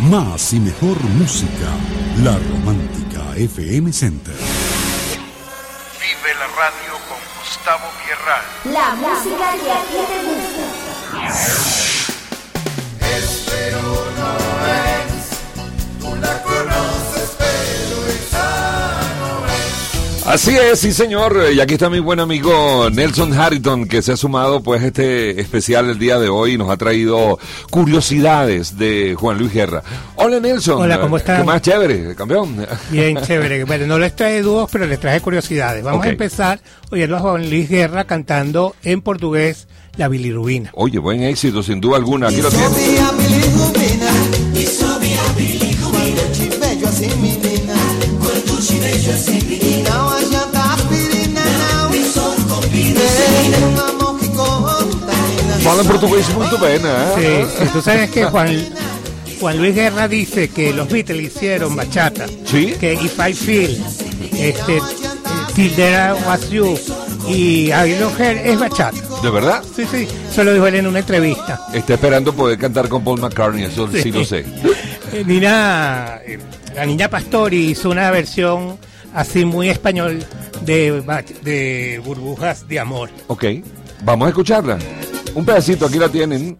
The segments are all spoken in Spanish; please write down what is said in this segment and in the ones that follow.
Más y mejor música. La Romántica FM Center. Vive la radio con Gustavo Pierral. La música que a ti te gusta. Así es, sí señor, y aquí está mi buen amigo Nelson Harrington que se ha sumado pues a este especial el día de hoy y nos ha traído curiosidades de Juan Luis Guerra. Hola Nelson. Hola, ¿cómo estás? ¿Qué más chévere, campeón? Bien, chévere. Bueno, no les traje dúos, pero les traje curiosidades. Vamos a empezar oyendo a Juan Luis Guerra cantando en portugués la bilirrubina. Oye, buen éxito sin duda alguna, aquí lo tienes. Fala en portugués muy bien, ¿eh? Sí, sí, tú sabes que Juan, Juan Luis Guerra dice que los Beatles hicieron bachata. Sí. Que If I Feel, este, Till There Was You y I Love Her es bachata. ¿De verdad? Sí, sí, eso lo dijo él en una entrevista. Está esperando poder cantar con Paul McCartney, eso sí, lo sé. Eh, Nina, eh, la niña Pastori hizo una versión así muy español de, de burbujas de amor. Ok, vamos a escucharla. Un pedacito, aquí la tienen.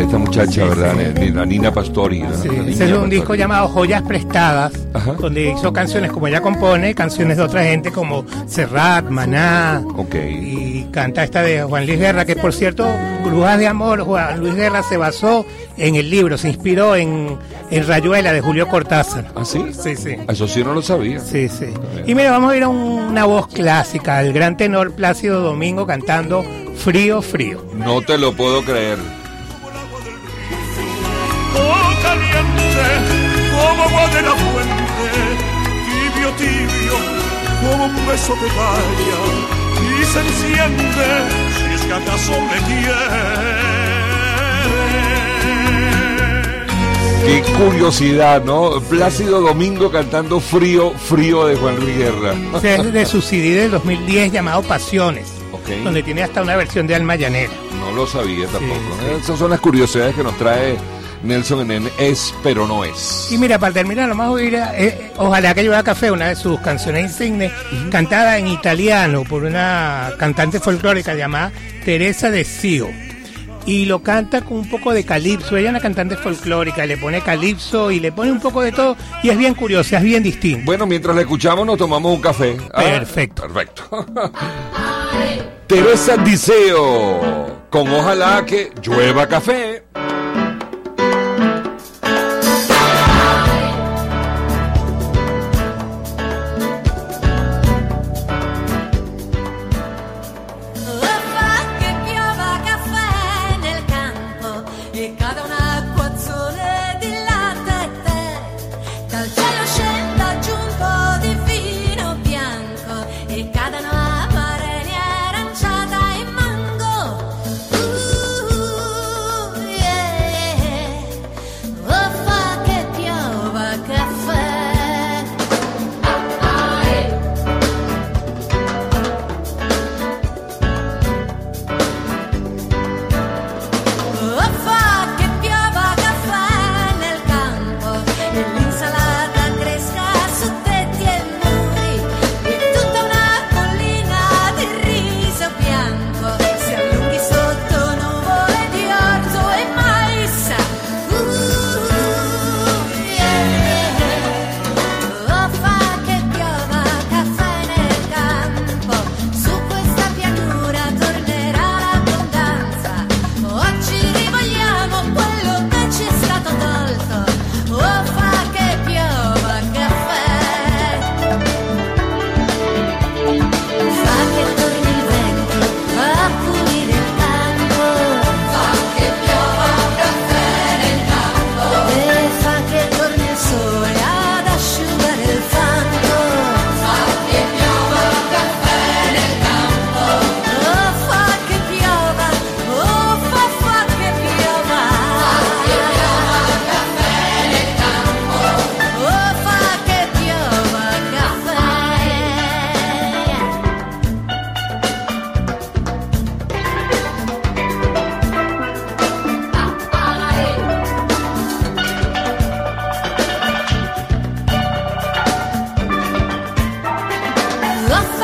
Esta muchacha, ¿verdad? Sí. La Nina Pastori. ¿no? Sí, La ese es un Pastori. disco llamado Joyas Prestadas, Ajá. donde hizo canciones como ella compone, canciones de otra gente como Serrat, Maná. Ok. Y canta esta de Juan Luis Guerra, que por cierto, Burbujas de Amor, Juan Luis Guerra se basó en el libro, se inspiró en, en Rayuela de Julio Cortázar. ¿Ah, sí? Sí, sí. Eso sí no lo sabía. Sí, sí. Y mira, vamos a ir a una voz clásica, el gran tenor Plácido Domingo cantando Frío, Frío. No te lo puedo creer. De la fuente, tibio, tibio, como un beso de playa, y se enciende si es que acaso me quiere. Qué curiosidad, ¿no? Plácido Domingo cantando Frío, Frío de Juan Luis Guerra. Es de su CD del 2010 llamado Pasiones, donde tiene hasta una versión de Alma Llanera. No lo sabía tampoco. Sí, sí. Esas son las curiosidades que nos trae Nelson en Es, pero no es. Y mira, para terminar, a oír a, eh, Ojalá que lleva café, una de sus canciones insignes, cantada en italiano por una cantante folclórica llamada Teresa de Sio. Y lo canta con un poco de calipso. Ella es una cantante folclórica, le pone calipso y le pone un poco de todo. Y es bien curiosa, es bien distinto. Bueno, mientras la escuchamos nos tomamos un café. Ah, Perfecto. Perfecto. Teresa Diceo, con ojalá que llueva café. Gossip.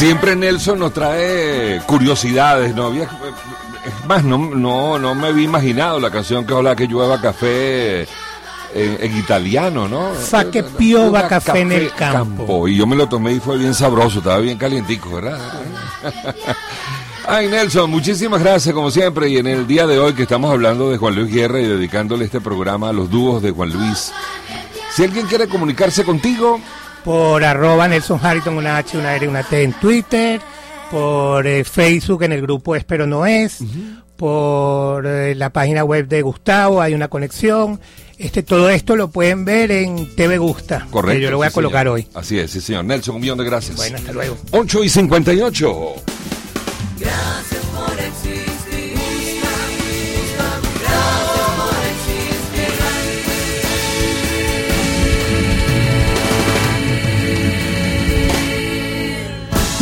Siempre Nelson nos trae curiosidades, ¿no? Había, es más, no, no, no me había imaginado la canción que habla que llueva café en, en italiano, ¿no? Fa que piova café en el campo. Y yo me lo tomé y fue bien sabroso, estaba bien calientico, ¿verdad? Ay, Nelson, muchísimas gracias como siempre. Y en el día de hoy que estamos hablando de Juan Luis Guerra y dedicándole este programa a los dúos de Juan Luis. Si alguien quiere comunicarse contigo, Por arroba Nelson Harrington, una H, una R, una T en Twitter. Por eh, Facebook en el grupo Espero No Es. Por eh, la página web de Gustavo hay una conexión. Este, todo esto lo pueden ver en TV Gusta. correcto. Que yo lo voy a colocar señor. hoy. Así es, sí, señor. Nelson, un millón de gracias. Bueno, hasta luego. 8 y 58. Gracias.